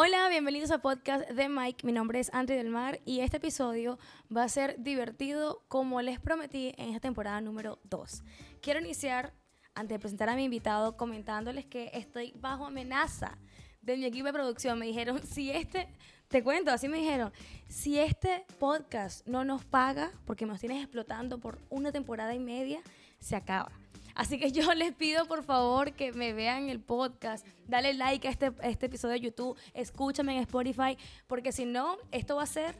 Hola, bienvenidos al podcast de Mike. Mi nombre es Andri del Mar y este episodio va a ser divertido como les prometí en esta temporada número 2. Quiero iniciar, antes de presentar a mi invitado, comentándoles que estoy bajo amenaza de mi equipo de producción. Me dijeron, si este, te cuento, así me dijeron, si este podcast no nos paga, porque nos tienes explotando por una temporada y media, se acaba. Así que yo les pido por favor que me vean el podcast, dale like a este, este episodio de YouTube, escúchame en Spotify, porque si no, esto va a ser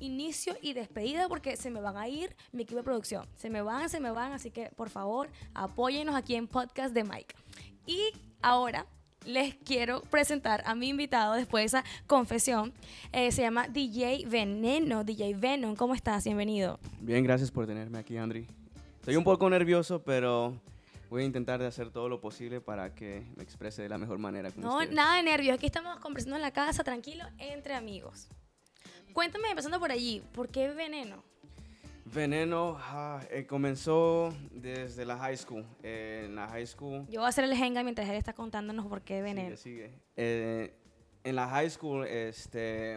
inicio y despedida porque se me van a ir mi equipo de producción. Se me van, se me van, así que por favor apóyenos aquí en Podcast de Mike. Y ahora les quiero presentar a mi invitado después de esa confesión. Eh, se llama DJ Veneno. DJ Venom, ¿cómo estás? Bienvenido. Bien, gracias por tenerme aquí, Andri. Estoy un poco nervioso, pero voy a intentar de hacer todo lo posible para que me exprese de la mejor manera. Con no, nada de nervios. Aquí estamos conversando en la casa, tranquilo, entre amigos. Cuéntame, empezando por allí, ¿por qué veneno? Veneno ah, eh, comenzó desde la high school. Eh, en la high school. Yo voy a hacer el henga mientras él está contándonos por qué veneno. Sigue, sigue. Eh, en la high school, este,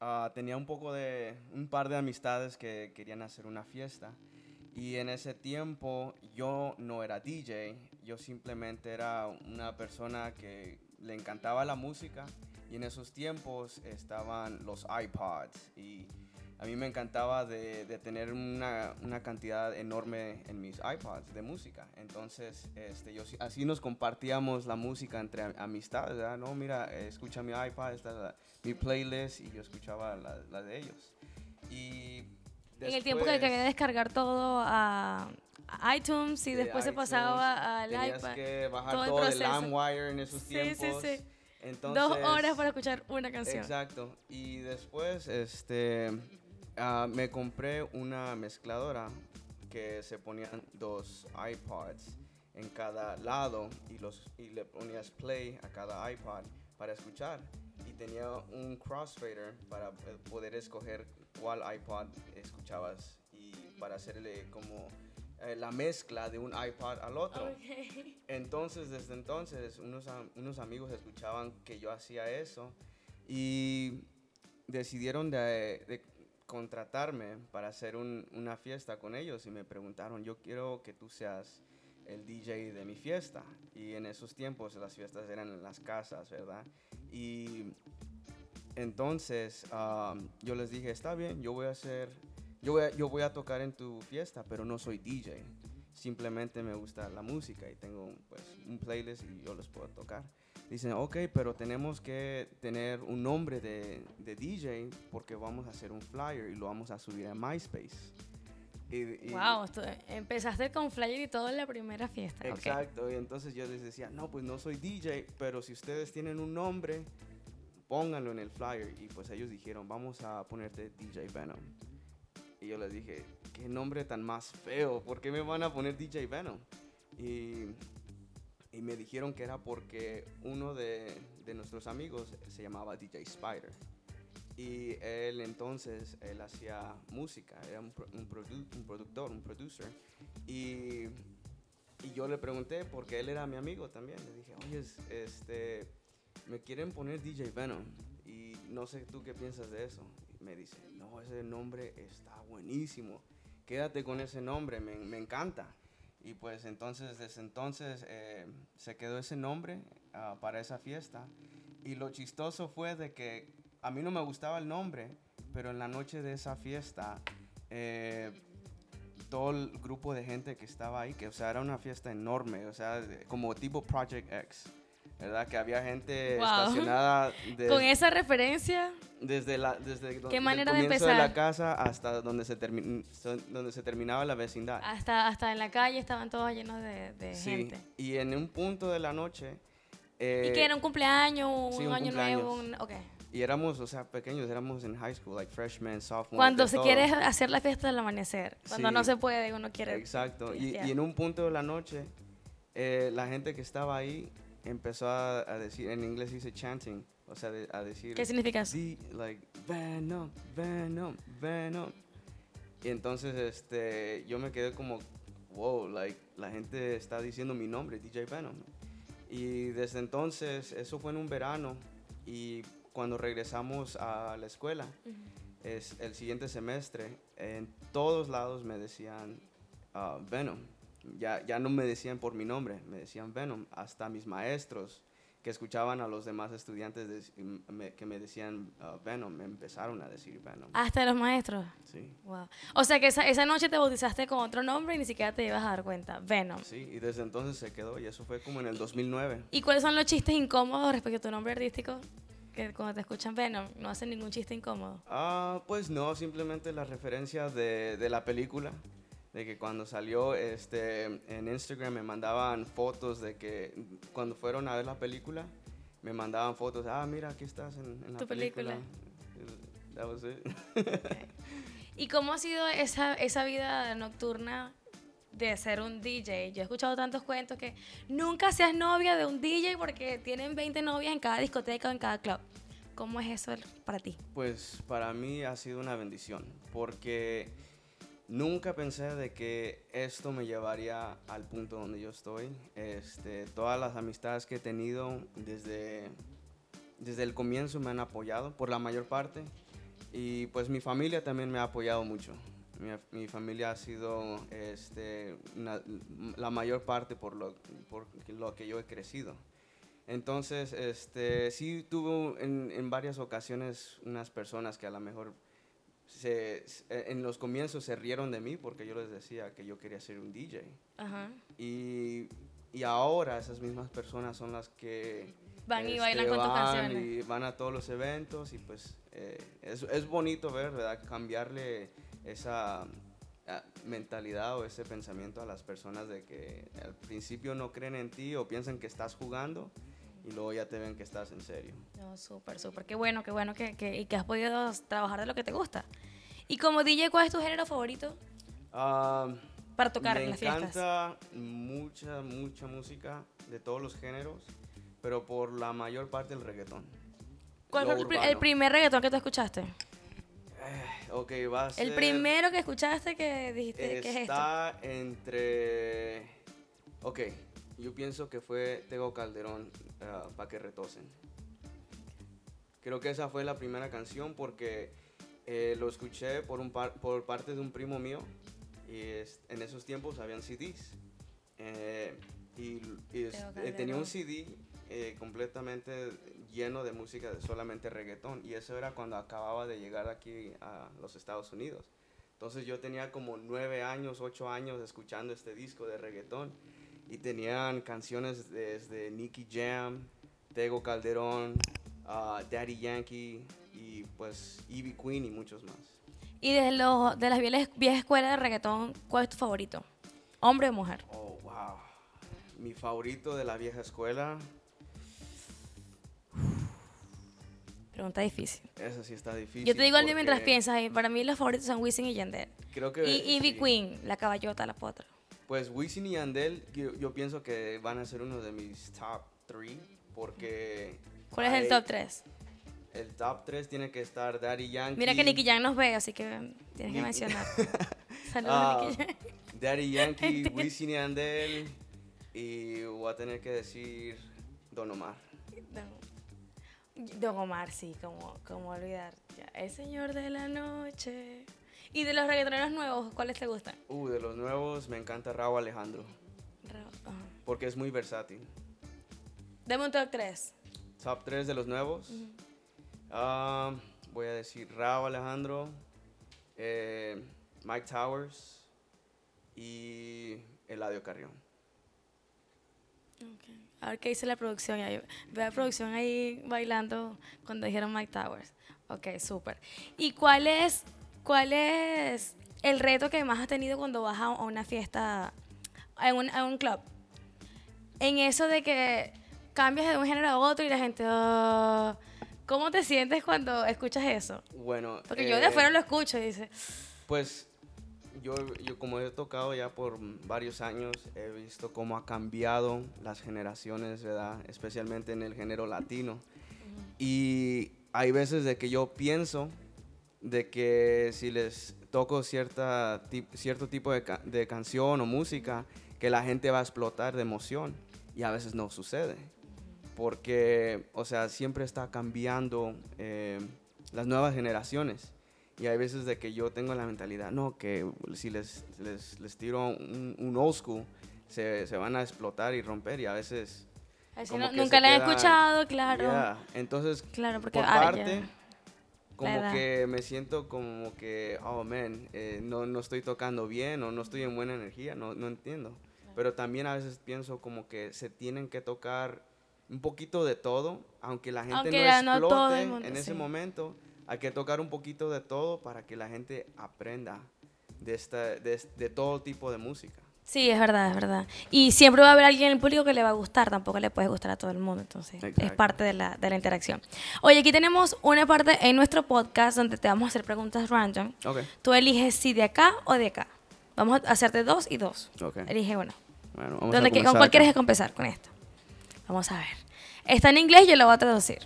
ah, tenía un poco de, un par de amistades que querían hacer una fiesta. Y en ese tiempo yo no era DJ, yo simplemente era una persona que le encantaba la música y en esos tiempos estaban los iPods y a mí me encantaba de, tener una, una, cantidad enorme en mis iPods de música. Entonces, este, yo, así nos compartíamos la música entre amistades, ¿verdad? No, mira, escucha mi iPod, esta mi playlist y yo escuchaba la, la de ellos. Y en el tiempo que quería descargar todo a, iTunes y después se pasaba al tenías iPad. que bajar todo, todo el LimeWire en esos tiempos. Sí, sí. Entonces, Dos horas para escuchar una canción. Exacto. Y después este, uh, me compré una mezcladora que se ponían dos iPods en cada lado y, los, y le ponías play a cada iPod para escuchar. Y tenía un crossfader para poder escoger cuál iPod escuchabas y para hacerle como eh, la mezcla de un iPod al otro. Entonces, desde entonces, unos, unos amigos escuchaban que yo hacía eso y decidieron de, contratarme para hacer una fiesta con ellos y me preguntaron, yo quiero que tú seas el DJ de mi fiesta. Y en esos tiempos las fiestas eran en las casas, ¿verdad? Y entonces yo les dije, está bien, yo voy a hacer, yo voy a, yo voy a tocar en tu fiesta, pero no soy DJ. Simplemente me gusta la música y tengo pues, un playlist y yo los puedo tocar. Dicen, ok, pero tenemos que tener un nombre de, de DJ porque vamos a hacer un flyer y lo vamos a subir a MySpace. wow, empezaste con flyer y todo en la primera fiesta. Exacto, y entonces yo les decía, no, pues no soy DJ, pero si ustedes tienen un nombre, pónganlo en el flyer. Y pues ellos dijeron, vamos a ponerte DJ Venom. Y yo les dije, qué nombre tan más feo, ¿por qué me van a poner DJ Venom? Y, y me dijeron que era porque uno de, de, nuestros amigos se llamaba DJ Spider. Y él entonces, él hacía música, era un, un, un productor, un producer. Y, y, yo le pregunté, porque él era mi amigo también, le dije, oye, este me quieren poner DJ Venom y no sé tú qué piensas de eso. Me dice, no, ese nombre está buenísimo, quédate con ese nombre, me, me encanta. Y pues entonces, desde entonces eh, se quedó ese nombre uh, para esa fiesta. Y lo chistoso fue de que a mí no me gustaba el nombre, pero en la noche de esa fiesta, eh, todo el grupo de gente que estaba ahí, que o sea, era una fiesta enorme, o sea, como tipo Project X. ¿verdad? Que había gente estacionada. Con esa referencia. Desde la, desde ¿Qué manera de empezar? de la casa hasta donde se, donde se terminaba la vecindad. Hasta, hasta en la calle estaban todos llenos de, de sí. gente. Y en un punto de la noche. Eh, ¿Y que era un cumpleaños, un, año nuevo? Un, okay. Y éramos, o sea, pequeños, éramos en high school, like freshmen, sophomore. Cuando se quiere hacer la fiesta del amanecer, cuando no se puede, uno quiere. Exacto. Y, y, en un punto de la noche, eh, la gente que estaba ahí empezó a, decir, en inglés dice chanting, o sea, a decir... ¿Qué significa eso? like, Venom, Venom, Venom. Y entonces este, yo me quedé como, wow, like, la gente está diciendo mi nombre, DJ Venom. Y desde entonces, eso fue en un verano, y cuando regresamos a la escuela, es el siguiente semestre, en todos lados me decían ah, Venom. Ya, ya no me decían por mi nombre, me decían Venom. Hasta mis maestros que escuchaban a los demás estudiantes de- me- que me decían ah, Venom, me empezaron a decir Venom. Hasta los maestros. Sí, Wow. O sea que esa, esa noche te bautizaste con otro nombre y ni siquiera te ibas a dar cuenta. Venom. sí, y desde entonces se quedó y eso fue como en el 2009. ¿Y cuáles son los chistes incómodos respecto a tu nombre artístico? Que cuando te escuchan Venom, no hacen ningún chiste incómodo. Ah, pues no, simplemente la referencia de, de la película. De que cuando salió este, en Instagram me mandaban fotos de que cuando fueron a ver la película, me mandaban fotos. Ah, mira, aquí estás en, en la Tu película. That was it. ¿Y cómo ha sido esa, esa vida nocturna de ser un DJ? Yo he escuchado tantos cuentos que nunca seas novia de un DJ porque tienen 20 novias en cada discoteca o en cada club. ¿Cómo es eso para ti? Pues para mí ha sido una bendición, porque nunca pensé de que esto me llevaría al punto donde yo estoy. Este, todas las amistades que he tenido desde, desde el comienzo me han apoyado, por la mayor parte, y pues mi familia también me ha apoyado mucho. Mi, mi familia ha sido este, la mayor parte por lo, por lo que yo he crecido. Entonces, este, sí tuve en, en varias ocasiones unas personas que a lo mejor se, en los comienzos se rieron de mí porque yo les decía que yo quería ser un DJ. Ajá. Y, y ahora esas mismas personas son las que Van y este, bailan con tus canciones. Y van a todos los eventos y pues eh, es, es bonito ver, ¿verdad? Cambiarle esa ah, mentalidad o ese pensamiento a las personas de que al principio no creen en ti o piensan que estás jugando y luego ya te ven que estás en serio. No, súper, súper. Qué bueno, qué bueno que, que- y que has podido trabajar de lo que te gusta. Y como DJ, ¿cuál es tu género favorito Ah, para tocar me en las fiestas? encanta mucha, mucha música de todos los géneros, pero por la mayor parte el reggaetón. ¿Cuál fue el, primer reggaetón que tú escuchaste? Ok, va a ser... El primero que escuchaste que dijiste, ¿qué es esto? Está entre. Ok, yo pienso que fue Tego Calderón para que retosen. Creo que esa fue la primera canción porque eh, lo escuché por, un par- por parte de un primo mío y es- en esos tiempos habían CDs. Eh, y y es- Tego eh, tenía un CD completamente lleno de música de solamente reggaetón y eso era cuando acababa de llegar aquí a los Estados Unidos. Entonces yo tenía como nueve años, ocho años escuchando este disco de reggaetón y tenían canciones desde Nicky Jam, Tego Calderón, ah, Daddy Yankee y pues Ivy Queen y muchos más. Y de, los, de las viejas, viejas escuelas de reggaetón, ¿cuál es tu favorito? ¿Hombre o mujer? Oh, wow. Mi favorito de la vieja escuela, Pregunta difícil. eso sí está difícil. Yo te digo el mío mientras piensas. Para mí los favoritos son Wisin y Yandel. Creo que... Y Ivy sí. Queen, la caballota, la potra. Pues Wisin y Yandel, yo, yo pienso que van a ser uno de mis top 3 porque... ¿Cuál es el top 3? El top 3 tiene que estar Daddy Yankee. Mira que Nicky Jam nos ve, así que tienes que mencionar. Saludos, Ah, Nicky Jam. Daddy Yankee, Wisin y Yandel y voy a tener que decir Don Omar. Don- Don Omar, sí, como, como olvidar. Ya, El señor de la noche. Y de los reggaetoneros nuevos, ¿cuáles te gustan? Uh, de los nuevos me encanta Raúl Alejandro ajá. porque es muy versátil. Dame un top 3. Top 3 de los nuevos. Ah, voy a decir Raúl Alejandro, eh, Mike Towers y Eladio Carrión. A ver qué dice la producción. Ahí. Ve a la producción ahí bailando cuando dijeron Mike Towers. Ok, súper. ¿Y cuál es, cuál es el reto que más has tenido cuando vas a a una fiesta, en un, a un club? En eso de que cambias de un género a otro y la gente... "Ah". ¿Cómo te sientes cuando escuchas eso? Bueno, Porque yo de eh, afuera lo escucho y dice... Pues yo, yo como he tocado ya por varios años, he visto cómo ha cambiado las generaciones, ¿verdad? Especialmente en el género latino. Y hay veces de que yo pienso de que si les toco cierta, cierto tipo de, ca- de canción o música, que la gente va a explotar de emoción. Y a veces no sucede. porque, o sea, siempre está cambiando eh, las nuevas generaciones. Y hay veces de que yo tengo la mentalidad, no, que si les, les, les tiro un, un old school, se, se van a explotar y romper y a veces... Así no- nunca la he escuchado, claro. Yeah, Entonces, Claro, porque por ah, ya. Como que me siento como que, oh man, eh, no, no estoy tocando bien o no estoy en buena energía, no, no entiendo. Pero también a veces pienso como que se tienen que tocar un poquito de todo, aunque la gente Aunque no no explote mundo, en ese sí. momento, hay que tocar un poquito de todo para que la gente aprenda de, esta, de, de todo tipo de música. Sí, es verdad, es verdad. Y siempre va a haber alguien en el público que le va a gustar, tampoco le puede gustar a todo el mundo, entonces es parte de la, de la interacción. Oye, aquí tenemos una parte en nuestro podcast donde te vamos a hacer preguntas random. Ok, Tú eliges si de acá o de acá. Vamos a hacerte dos y dos. ok. Elige uno. Bueno, vamos ¿Dónde a que- ¿Con cuál acá. quieres empezar con esto? Vamos a ver. Está en inglés, yo lo voy a traducir.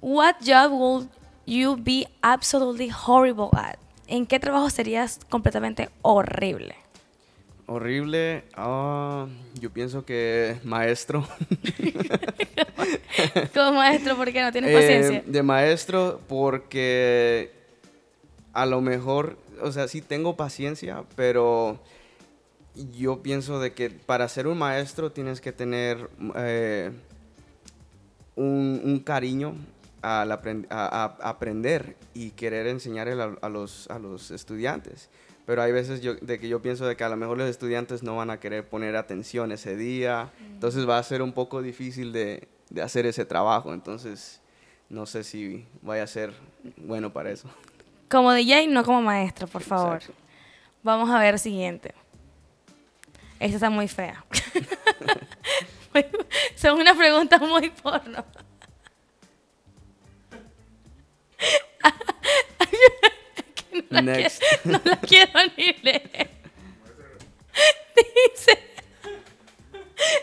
What job would you be absolutely horrible at? ¿En qué trabajo serías completamente horrible? Horrible, ah, yo pienso que maestro. Como maestro, porque no tienes Eh, paciencia. de maestro porque a lo mejor, o sea, sí tengo paciencia, pero yo pienso de que para ser un maestro tienes que tener eh, un, un cariño al a, a- aprender y querer enseñarle a, a los, a los estudiantes. Pero hay veces yo, de que yo pienso de que a lo mejor los estudiantes no van a querer poner atención ese día, entonces va a ser un poco difícil de, de hacer ese trabajo, entonces no sé si vaya a ser bueno para eso. Como DJ, no como maestro, por favor. Exacto. Vamos a ver siguiente. Esta está muy fea. Son unas preguntas muy porno. La Next. quiero- no la quiero ni leer. Dice.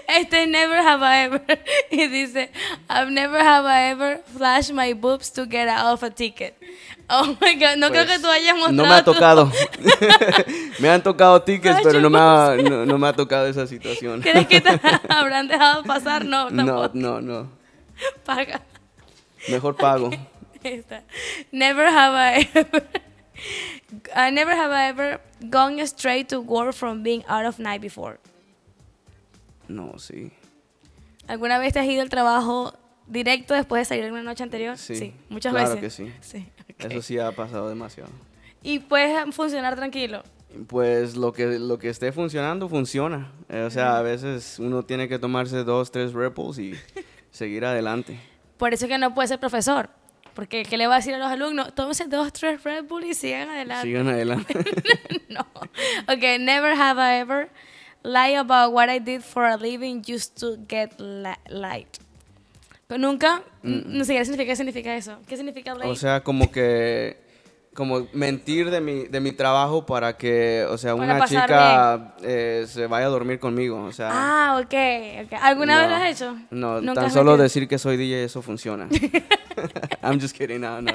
Este never have I ever. Y dice, I've never have I ever flashed my boobs to get out of a ticket. Oh my god, no creo que Pues, tú hayas mostrado. No me ha tocado. me han tocado tickets, pero no me, ha, no, no me ha tocado esa situación. ¿Crees que te habrán dejado pasar? No, No, tampoco. no, no. Paga. Mejor pago. Esta. Never have I ever. I never have I ever gone straight to work from being out of night before. No, sí. ¿Alguna vez te has ido al trabajo directo después de salir en una noche anterior? Sí, muchas claro veces. que sí. Sí. Eso sí ha pasado demasiado. Y puedes funcionar tranquilo. Pues lo que, lo que esté funcionando, funciona. Eh, o sea, a veces uno tiene que tomarse dos, tres Bulls y seguir adelante. Por eso es que no puede ser profesor. Porque ¿qué le va a decir a los alumnos? Tómense dos, tres Red Bull y sigan adelante. Sigan adelante. no. Okay, never have I ever lied about what I did for a living just to get li- light. Pero nunca, no sé qué significa, qué significa eso. ¿Qué significa light? O sea, como que como mentir de mi, de mi trabajo para que, o sea, Para una chica eh, se vaya a dormir conmigo. O sea, ah, ok, ok. ¿Alguna vez lo has hecho? No, Nunca tan solo metido. decir que soy DJ, eso funciona. I'm just kidding, no, no.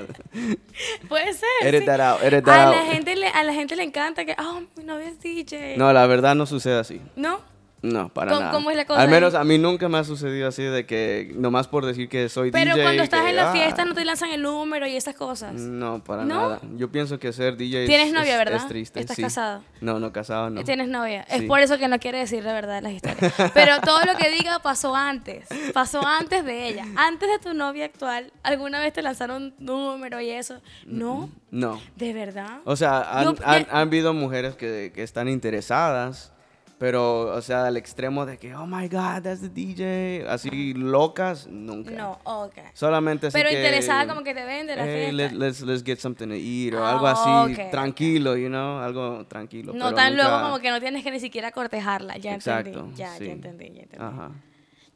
Puede ser. Edit sí. that out, edit a that la out. gente le, a la gente le encanta que, oh, mi novio es DJ. No, la verdad no sucede así. ¿No? No, para ¿Cómo- nada. cómo es la cosa Al menos a mí nunca me ha sucedido así de que nomás por decir que soy Pero DJ. cuando estás que, en la ah, fiesta no te lanzan el número y esas cosas. No, para ¿No? nada. Yo pienso que ser DJ es- Tienes es, novia, ¿verdad? es triste. ¿Estás sí. casado? No, no casado, no. Tienes novia. Es por eso que no quiere decir la verdad de las historias. Pero todo lo que diga pasó antes. Pasó antes de ella. Antes de tu novia actual, ¿alguna vez te lanzaron un número y eso? No. No. ¿De verdad? O sea, han, Yo- han, yo- han habido mujeres que, que están interesadas, pero, o sea, al extremo de que, oh my God, that's the DJ, así locas, nunca. No, ok. Solamente así Pero que, interesada como que te ven de la "Hey, fiesta. let's, let's get something to eat, o Ah, algo así, tranquilo, you know, algo tranquilo. No pero tan luego nunca- como que no tienes que ni siquiera cortejarla. Ya Exacto, entendí. Ya, sí. ya entendí, ya entendí. Ajá.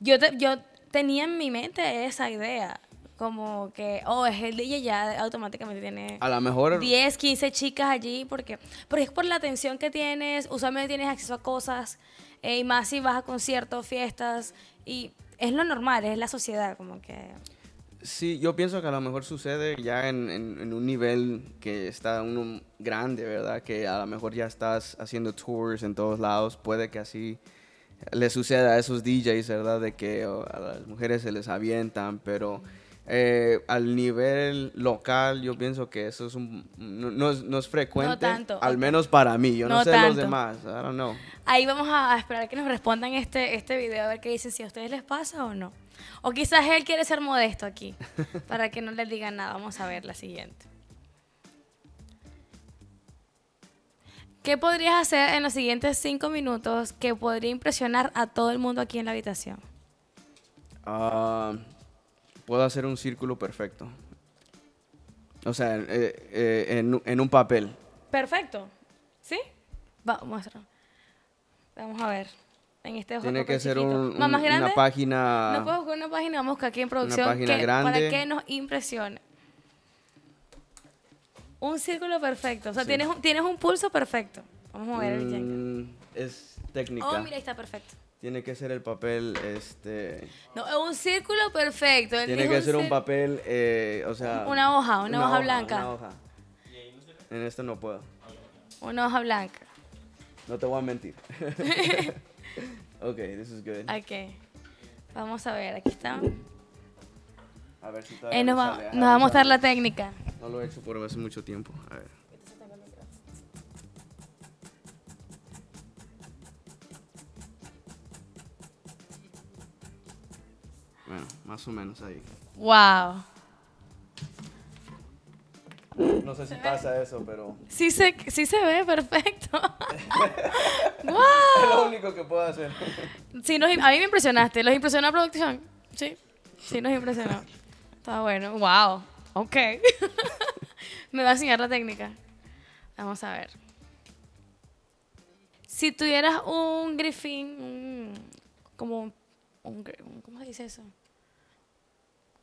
Yo, te- yo tenía en mi mente esa idea. Como que, oh, es el DJ, ya automáticamente tiene A lo mejor... 10, 15 chicas allí. Porque, porque es por la atención que tienes. Usualmente tienes acceso a cosas. eh, y más si vas a conciertos, fiestas. Y es lo normal, es la sociedad. Como que. Sí, yo pienso que a lo mejor sucede ya en, en- en un nivel que está uno grande, ¿verdad? Que a lo mejor ya estás haciendo tours en todos lados, puede que así le sucede a esos DJs, ¿verdad? De que oh, a las mujeres se les avientan, pero eh, al nivel local yo pienso que eso es un, no, no es, no es frecuente. tanto, Al menos para mí, yo no, sé los tanto. demás, I don't know. Ahí vamos a, a esperar que nos respondan este, este video, a ver qué dicen, si a ustedes les pasa o no. O quizás él quiere ser modesto aquí, para que no les digan nada. Vamos a ver la siguiente. ¿Qué podrías hacer en los siguientes cinco minutos que podría impresionar a todo el mundo aquí en la habitación? Ah, puedo hacer un círculo perfecto. O sea, eh, eh, en, en un papel. Perfecto. ¿Sí? Va, muestra. Vamos a ver. En este ojo Tiene que ser un- ¿Más- un- más grande? una página. No puedo buscar una página, vamos a buscar aquí en producción página que- para grande. que nos impresione. Un círculo perfecto. O sea, Sí. tienes, un, tienes un pulso perfecto. Vamos a ver el Jenga. Mm, es técnica. Oh, mira, ahí está perfecto. Tiene que ser el papel, este... No, es un círculo perfecto. Él Tiene que ser un papel, eh, o sea... Una hoja, una hoja blanca. Una hoja. En esto no puedo. Una hoja blanca. No te voy a mentir. ok, this is good. Ok. Vamos a ver, aquí está. A ver si todavía Él nos va, nos va a mostrar la técnica. No lo he hecho por hace mucho tiempo. A ver. Más o menos ahí. Wow. No sé si pasa eso, pero Sí se, sí se ve perfecto. es wow. lo único que puedo hacer. Sí, nos, a mí me impresionaste. ¿Los impresionó la producción? Sí. Sí, nos impresionó. Está bueno. Wow. Ok. me va a enseñar la técnica. Vamos a ver. Si tuvieras un grifín, un- como un, un- ¿Cómo se dice eso?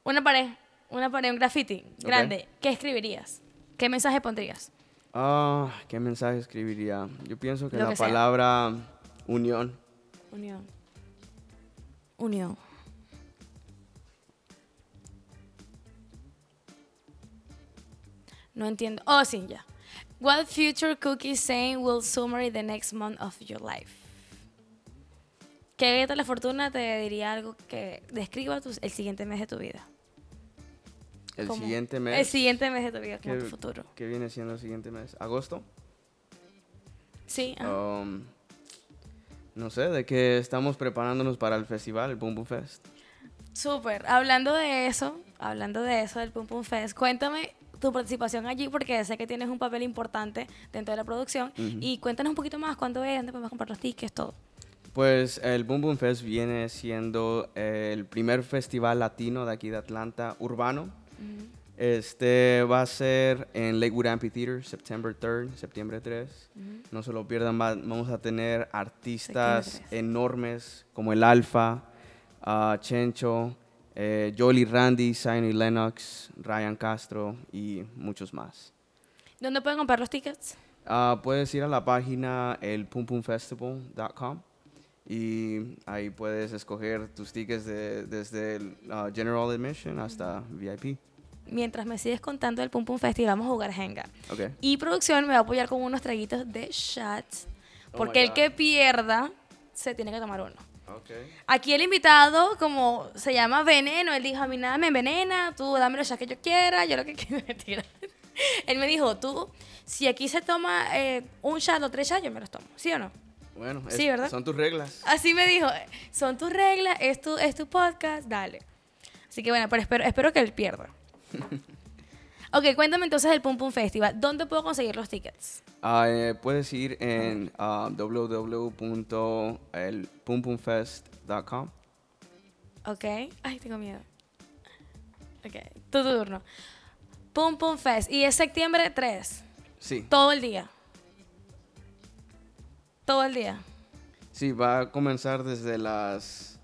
Una pared. Una pared, un graffiti grande. ¿Qué escribirías? ¿Qué mensaje pondrías? Ah, ¿qué mensaje escribiría? Yo pienso que Lo la que sea. palabra unión. Unión. Unión. No entiendo. Oh, sí, ya. What future cookie saying will summary the next month of your life? ¿Qué galleta de la fortuna te diría algo que describa tus- el siguiente mes de tu vida? El Como- siguiente mes. El siguiente mes de tu vida, como ¿Qué- tu futuro. ¿Qué viene siendo el siguiente mes? ¿Agosto? Sí. Um, no sé, de que estamos preparándonos para el festival, el Boom Boom Fest. Súper. Hablando de eso, hablando de eso del Pum Pum Fest, cuéntame tu participación allí porque sé que tienes un papel importante dentro de la producción Ujú. y cuéntanos un poquito más cuándo es, dónde podemos comprar los tickets, todo. Pues el Boom Boom Fest viene siendo el primer festival latino de aquí de Atlanta, urbano. Este va a ser en Lakewood Amphitheater, September 3rd, septiembre 3. No se lo pierdan, va- vamos a tener artistas enormes como el Alfa, ah, Chencho, eh, Jolly Randy, Sione Lennox, Ryan Castro y muchos más. ¿Dónde pueden comprar los tickets? Ah, puedes ir a la página elpumpumfestival.com y ahí puedes escoger tus tickets de- desde el ah, General Admission hasta VIP. Mientras me sigues contando del Pum Pum Fest y vamos a jugar Jenga. Ok. Y producción me va a apoyar con unos traguitos de shots Oh porque my el que pierda se tiene que tomar uno. Okay. Aquí el invitado, como se llama Veneno, él dijo, a mí nada me envenena, tú dame los shots que yo quiera, yo lo que quiero mentira. él me dijo, tú, si aquí se toma eh, un shot o tres shots, yo me los tomo, ¿sí o no? Bueno, Sí, ¿verdad? son tus reglas. Así me dijo, son tus reglas, es tu, es tu podcast, dale. Así que bueno, pero espero, espero que él pierda. ok, cuéntame entonces del Pum Pum Festival. ¿Dónde puedo conseguir los tickets? Ah, eh, puedes ir en ah, www.elpumpumfest.com. Ok. Ay, tengo miedo. Ok, tu turno. Pum Pum Fest. Y es septiembre 3. Sí, Todo el día. Todo el día. sí, va a comenzar desde las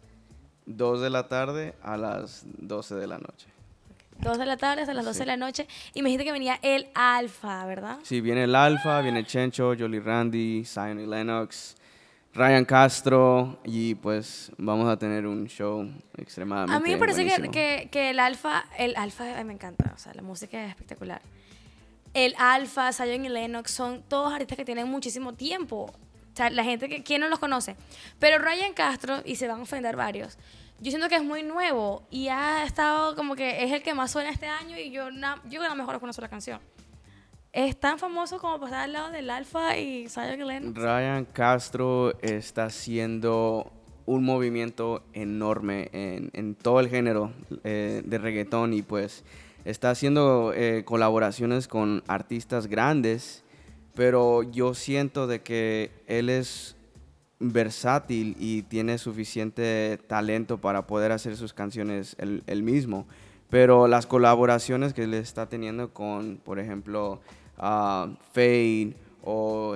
2 de la tarde a las 12 de la noche. 2 de la tarde hasta las 12 Sí. de la noche. Y me dijiste que venía el Alfa, ¿verdad? Sí, viene el Alfa, viene Chencho, Jolly Randy, Sione Lennox, Ryan Castro y pues vamos a tener un show extremadamente A mí me parece que, que, que el Alfa, el Alfa me encanta, o sea, la música es espectacular. El Alfa, Zion y Lennox son todos artistas que tienen muchísimo tiempo O sea, la gente que, ¿quién no los conoce? Pero Ryan Castro, y se van a ofender varios, yo siento que es muy nuevo y ha estado como que es el que más suena este año y yo, na- yo a lo mejor conozco la canción. Es tan famoso como pasar al lado del Alfa y Zion Glenn. Ryan Castro está haciendo un movimiento enorme en, en todo el género eh, de reggaetón y pues está haciendo eh, colaboraciones con artistas grandes, pero yo siento de que él es versátil y tiene suficiente talento para poder hacer sus canciones él, mismo. Pero las colaboraciones que él está teniendo con, por ejemplo, ah, Fade o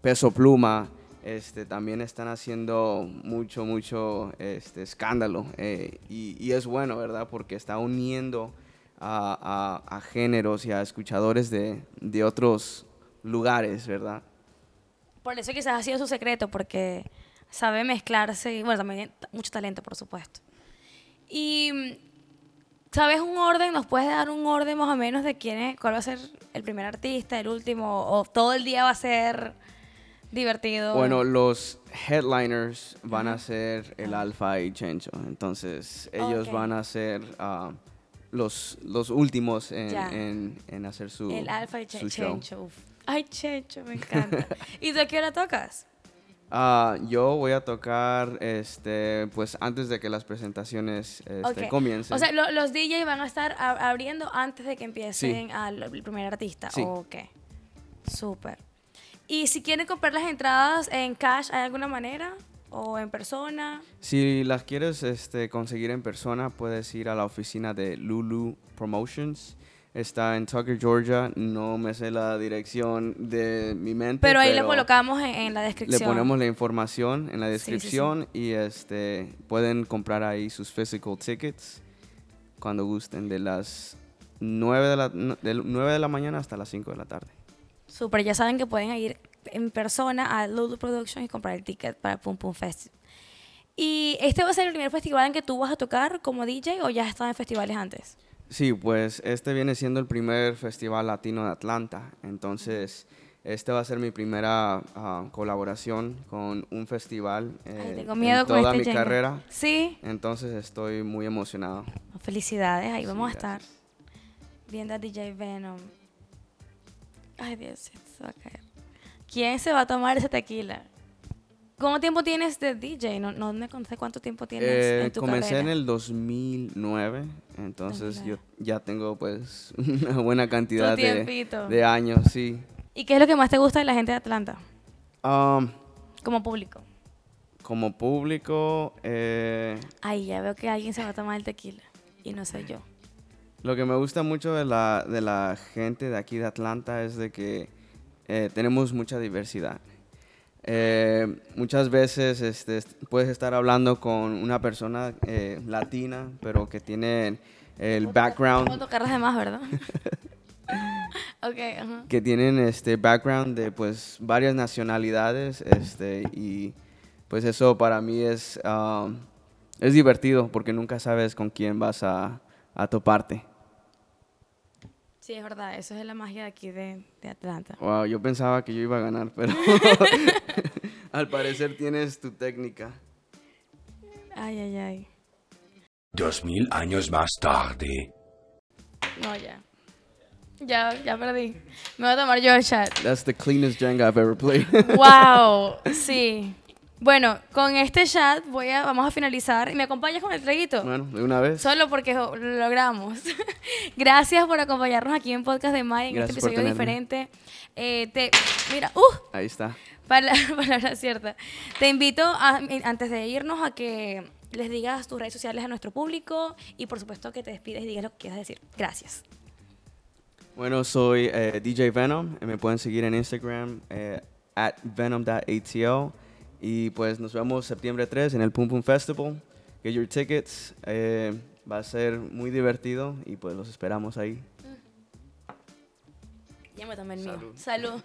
Peso Pluma, este, también están haciendo mucho, mucho este, escándalo. eh, y, es bueno, ¿verdad? Porque está uniendo a, a- a géneros y a escuchadores de, de otros lugares, ¿verdad? Por eso quizás ha sido su secreto, porque sabe mezclarse, y bueno, también mucho talento, por supuesto. Y, ¿sabes un orden? ¿Nos puedes dar un orden más o menos de quién es, cuál va a ser el primer artista, el último, o todo el día va a ser divertido? Bueno, los headliners van a ser el Alfa y Chencho. Entonces, ellos Ok. van a ser ah, los, los últimos en, en- en hacer su, el Alfa y su show. Chencho. uf. Ay, Chencho, me encanta. ¿Y a qué hora tocas? Ah, yo voy a tocar este, pues antes de que las presentaciones este, Ok. comiencen. O sea, lo- los DJs van a estar abriendo antes de que empiecen al el primer artista. Sí. Ok. Súper. Y si quieren comprar las entradas en cash, ¿hay alguna manera? ¿O en persona? Si las quieres este, conseguir en persona, puedes ir a la oficina de Lulu Promotions. Está en Tucker, Georgia. No me sé la dirección de mi mente. Pero ahí le colocamos en, en la Le descripción. ponemos la información en la Sí, sí, sí. descripción y este pueden comprar ahí sus physical tickets cuando gusten de las 9 de la, 9 de la mañana hasta las 5 de la tarde. Súper, ya saben que pueden ir en persona a Lulu Productions y comprar el ticket para Pum Pum Fest. ¿Y este va a ser el primer festival en que tú vas a tocar como DJ o ya has estado en festivales antes? Sí, pues este viene siendo el primer festival latino de Atlanta. Entonces, este va a ser mi primera ah, colaboración con un festival Ay, eh, tengo miedo en con toda este mi Jenga. carrera. Sí. Entonces, estoy muy emocionado. Felicidades, ahí Sí, vamos a estar viendo a DJ Venom. Ay, Dios, se va a caer. ¿Quién se va a tomar ese tequila? ¿Cuánto tiempo tienes de DJ? No, no me conté cuánto tiempo tienes Eh, en tu comencé en carrera. el 2009, entonces 2009. yo ya tengo pues una buena cantidad de años, sí. ¿Y qué es lo que más te gusta de la gente de Atlanta? Um, Como público. como público, eh, Ay, ya veo que alguien se va a tomar el tequila. Y no soy yo. lo que me gusta mucho de la, de la gente de aquí de Atlanta es de que eh, tenemos mucha diversidad. Eh, muchas veces este, est- puedes estar hablando con una persona eh, latina, pero que tiene el background Puedo tocar las demás, ¿verdad? ok, ajá. que tienen este background de pues varias nacionalidades este y pues eso para mí es um, es divertido porque nunca sabes con quién vas a, a toparte. Sí, es verdad. Eso es la magia de aquí de, de Atlanta. Wow, yo pensaba que yo iba a ganar, pero al parecer tienes tu técnica. Ay, ay, ay. Dos mil años más tarde. No, ya. Ya, ya perdí. Me voy a tomar yo el chat. That's the cleanest Jenga I've ever played. wow, sí. Bueno, con este chat voy a, vamos a finalizar. ¿Y me acompañas con el traguito? bueno, de una vez. Solo porque lo logramos. Gracias por acompañarnos aquí en Podcast de Maya en Gracias este episodio diferente. Eh, te, mira, ¡uh! Ahí está. Pala- palabra cierta. Te invito, a- antes de irnos, a que les digas tus redes sociales a nuestro público y por supuesto que te despides y digas lo que quieras decir. Gracias. Bueno, soy eh, DJ Venom. eh, Me pueden seguir en Instagram eh, at venom.atl. Y pues nos vemos septiembre 3 en el Pum Pum Festival. Get your tickets. eh, va a ser muy divertido y pues los esperamos ahí. Ya me tomé el mío. Salud. Salud.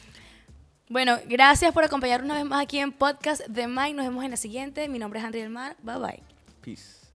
bueno, gracias por acompañarnos una vez más aquí en Podcast de Mike. Nos vemos en la siguiente. Mi nombre es Andrea del Mar. Bye bye. Peace.